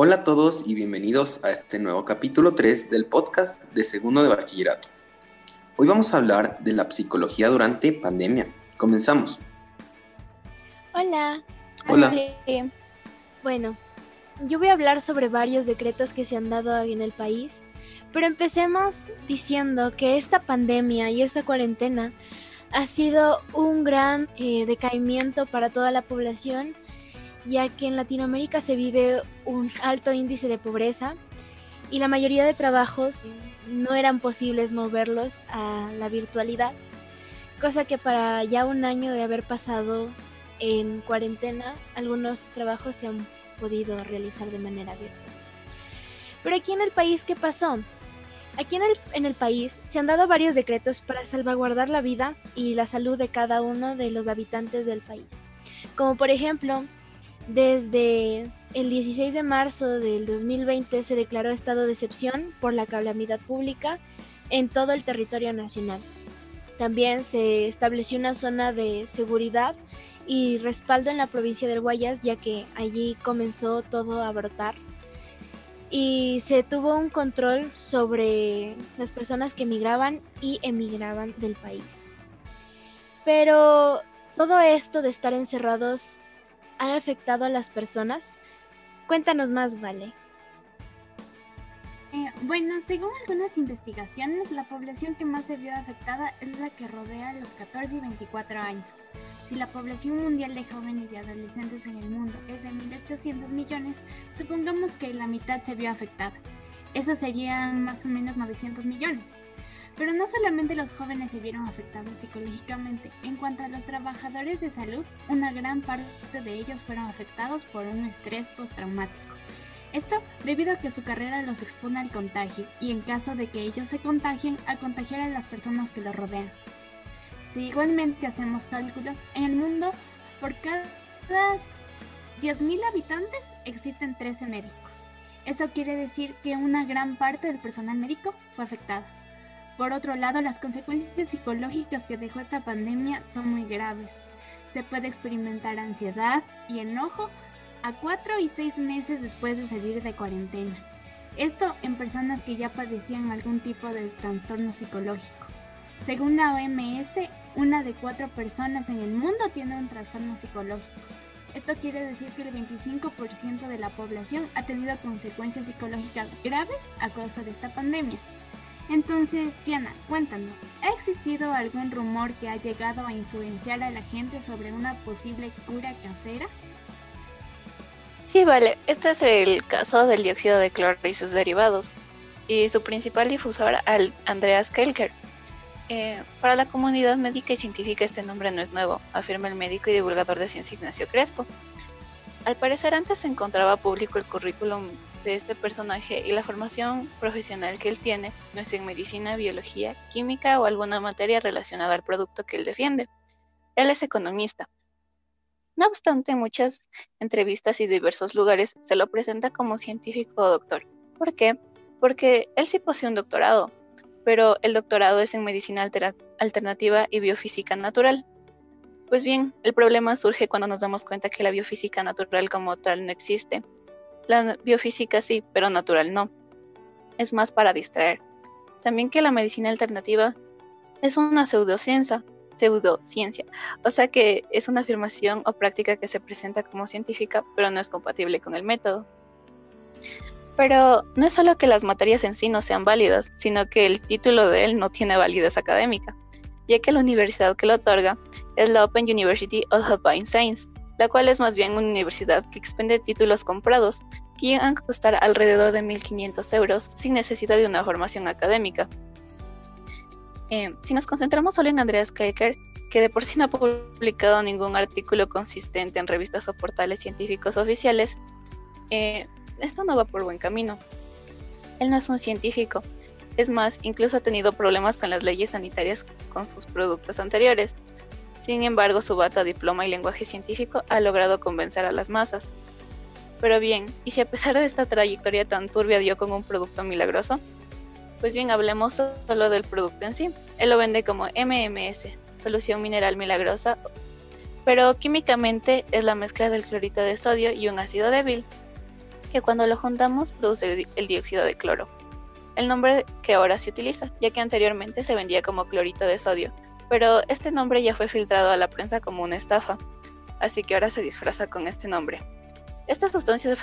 Hola a todos y bienvenidos a este nuevo capítulo 3 del podcast de segundo de bachillerato. Hoy vamos a hablar de la psicología durante pandemia. Comenzamos. Hola. Hola. Bueno, yo voy a hablar sobre varios decretos que se han dado en el país, pero empecemos diciendo que esta pandemia y esta cuarentena ha sido un gran eh, decaimiento para toda la población, ya que en Latinoamérica se vive un alto índice de pobreza y la mayoría de trabajos no eran posibles moverlos a la virtualidad, cosa que para ya un año de haber pasado en cuarentena, algunos trabajos se han podido realizar de manera virtual. Pero aquí en el país, ¿qué pasó? Aquí en el, en el, país se han dado varios decretos para salvaguardar la vida y la salud de cada uno de los habitantes del país. Como por ejemplo, desde el 16 de marzo del 2020 se declaró estado de excepción por la calamidad pública en todo el territorio nacional. También se estableció una zona de seguridad y respaldo en la provincia del Guayas, ya que allí comenzó todo a brotar y se tuvo un control sobre las personas que emigraban y emigraban del país. Pero todo esto de estar encerrados ha afectado a las personas. Cuéntanos más, Vale. Eh, bueno, según algunas investigaciones, la población que más se vio afectada es la que rodea los 14 y 24 años. Si la población mundial de jóvenes y adolescentes en el mundo es de 1.800 millones, supongamos que la mitad se vio afectada. Eso serían más o menos 900 millones. Pero no solamente los jóvenes se vieron afectados psicológicamente, en cuanto a los trabajadores de salud, una gran parte de ellos fueron afectados por un estrés postraumático. Esto debido a que su carrera los expone al contagio y en caso de que ellos se contagien, a contagiar a las personas que los rodean. Si igualmente hacemos cálculos, en el mundo por cada 10.000 habitantes existen 13 médicos. Eso quiere decir que una gran parte del personal médico fue afectada. Por otro lado, las consecuencias psicológicas que dejó esta pandemia son muy graves. Se puede experimentar ansiedad y enojo a 4 y 6 meses después de salir de cuarentena. Esto en personas que ya padecían algún tipo de trastorno psicológico. Según la OMS, una de cuatro personas en el mundo tiene un trastorno psicológico. Esto quiere decir que el 25% de la población ha tenido consecuencias psicológicas graves a causa de esta pandemia. Entonces, Diana, cuéntanos, ¿ha existido algún rumor que ha llegado a influenciar a la gente sobre una posible cura casera? Sí, vale, este es el caso del dióxido de cloro y sus derivados, y su principal difusor, Andreas Kelker, eh, para la comunidad médica y científica este nombre no es nuevo, afirma el médico y divulgador de ciencia Ignacio Crespo. Al parecer antes se encontraba público el currículum este personaje y la formación profesional que él tiene no es en medicina, biología, química o alguna materia relacionada al producto que él defiende. Él es economista. No obstante, en muchas entrevistas y diversos lugares se lo presenta como científico o doctor. ¿Por qué? Porque él sí posee un doctorado, pero el doctorado es en medicina alternativa y biofísica natural. Pues bien, el problema surge cuando nos damos cuenta que la biofísica natural como tal no existe. La biofísica sí, pero natural no. Es más para distraer. También que la medicina alternativa es una pseudociencia, pseudociencia, o sea que es una afirmación o práctica que se presenta como científica, pero no es compatible con el método. Pero no es solo que las materias en sí no sean válidas, sino que el título de él no tiene validez académica, ya que la universidad que lo otorga es la Open University of Alpine Science, la cual es más bien una universidad que expende títulos comprados, que llegan a costar alrededor de 1.500 euros sin necesidad de una formación académica. Eh, si nos concentramos solo en Andreas Kecker, que de por sí no ha publicado ningún artículo consistente en revistas o portales científicos oficiales, eh, esto no va por buen camino. Él no es un científico. Es más, incluso ha tenido problemas con las leyes sanitarias con sus productos anteriores. Sin embargo, su bata, diploma y lenguaje científico ha logrado convencer a las masas. Pero bien, ¿y si a pesar de esta trayectoria tan turbia dio con un producto milagroso? Pues bien, hablemos solo del producto en sí. Él lo vende como MMS, solución mineral milagrosa, pero químicamente es la mezcla del clorito de sodio y un ácido débil, que cuando lo juntamos produce el dióxido de cloro, el nombre que ahora se utiliza, ya que anteriormente se vendía como clorito de sodio, pero este nombre ya fue filtrado a la prensa como una estafa, así que ahora se disfraza con este nombre. Esta sustancia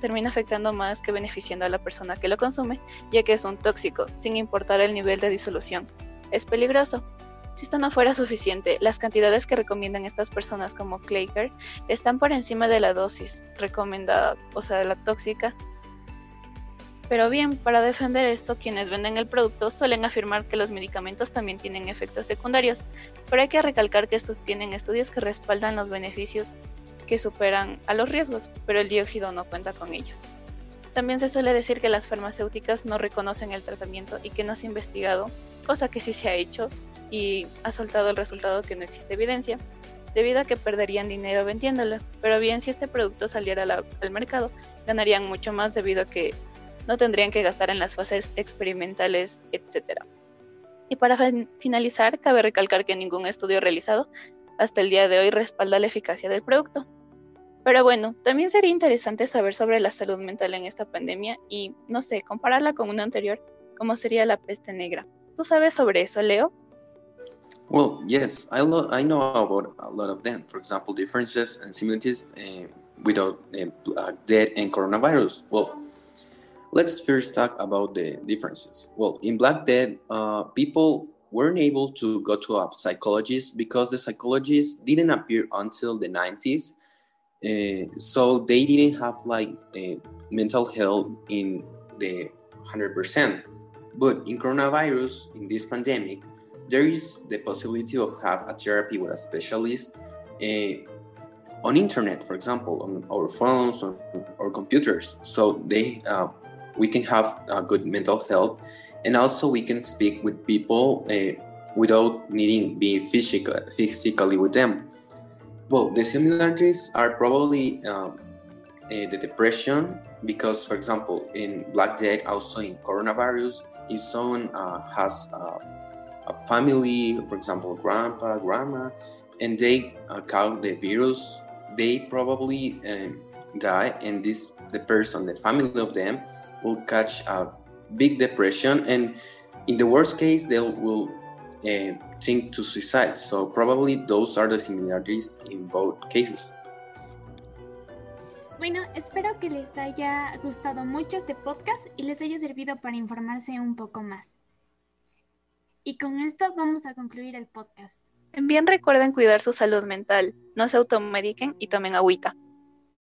termina afectando más que beneficiando a la persona que lo consume, ya que es un tóxico, sin importar el nivel de disolución. Es peligroso. Si esto no fuera suficiente, las cantidades que recomiendan estas personas como Clayker están por encima de la dosis recomendada, o sea, de la tóxica. Pero bien, para defender esto, quienes venden el producto suelen afirmar que los medicamentos también tienen efectos secundarios, pero hay que recalcar que estos tienen estudios que respaldan los beneficios que superan a los riesgos, pero el dióxido no cuenta con ellos. También se suele decir que las farmacéuticas no reconocen el tratamiento y que no se ha investigado, cosa que sí se ha hecho y ha soltado el resultado que no existe evidencia, debido a que perderían dinero vendiéndolo. Pero bien, si este producto saliera al mercado, ganarían mucho más debido a que no tendrían que gastar en las fases experimentales, etc. Y para finalizar, cabe recalcar que ningún estudio realizado hasta el día de hoy respalda la eficacia del producto. Pero bueno, también sería interesante saber sobre la salud mental en esta pandemia y, no sé, compararla con una anterior, como sería la peste negra. ¿Tú sabes sobre eso, Leo? Well, yes, I, lo I know about a lot of them. For example, differences and similarities uh, without uh, death and coronavirus. Well, let's first talk about the differences. Well, in Black Death, uh, people weren't able to go to a psychologist because the psychologists didn't appear until the 90s. Uh, so they didn't have like mental health in the 100%. But in coronavirus, in this pandemic, there is the possibility of have a therapy with a specialist uh, on internet, for example, on our phones or, or computers. So they uh, we can have a good mental health and also we can speak with people uh, without needing be physical, physically with them. Well, the similarities are probably um, uh, the depression because, for example, in Black Death, also in coronavirus, if someone uh, has a family, for example, grandpa, grandma, and they uh, caught the virus, they probably um, die, and this the person, the family of them, will catch a big depression, and in the worst case, they will uh, think to suicide. So probably those are the similarities in both cases. Bueno, espero que les haya gustado mucho este podcast y les haya servido para informarse un poco más. Y con esto vamos a concluir el podcast. Bien recuerden cuidar su salud mental, no se automediquen y tomen agüita.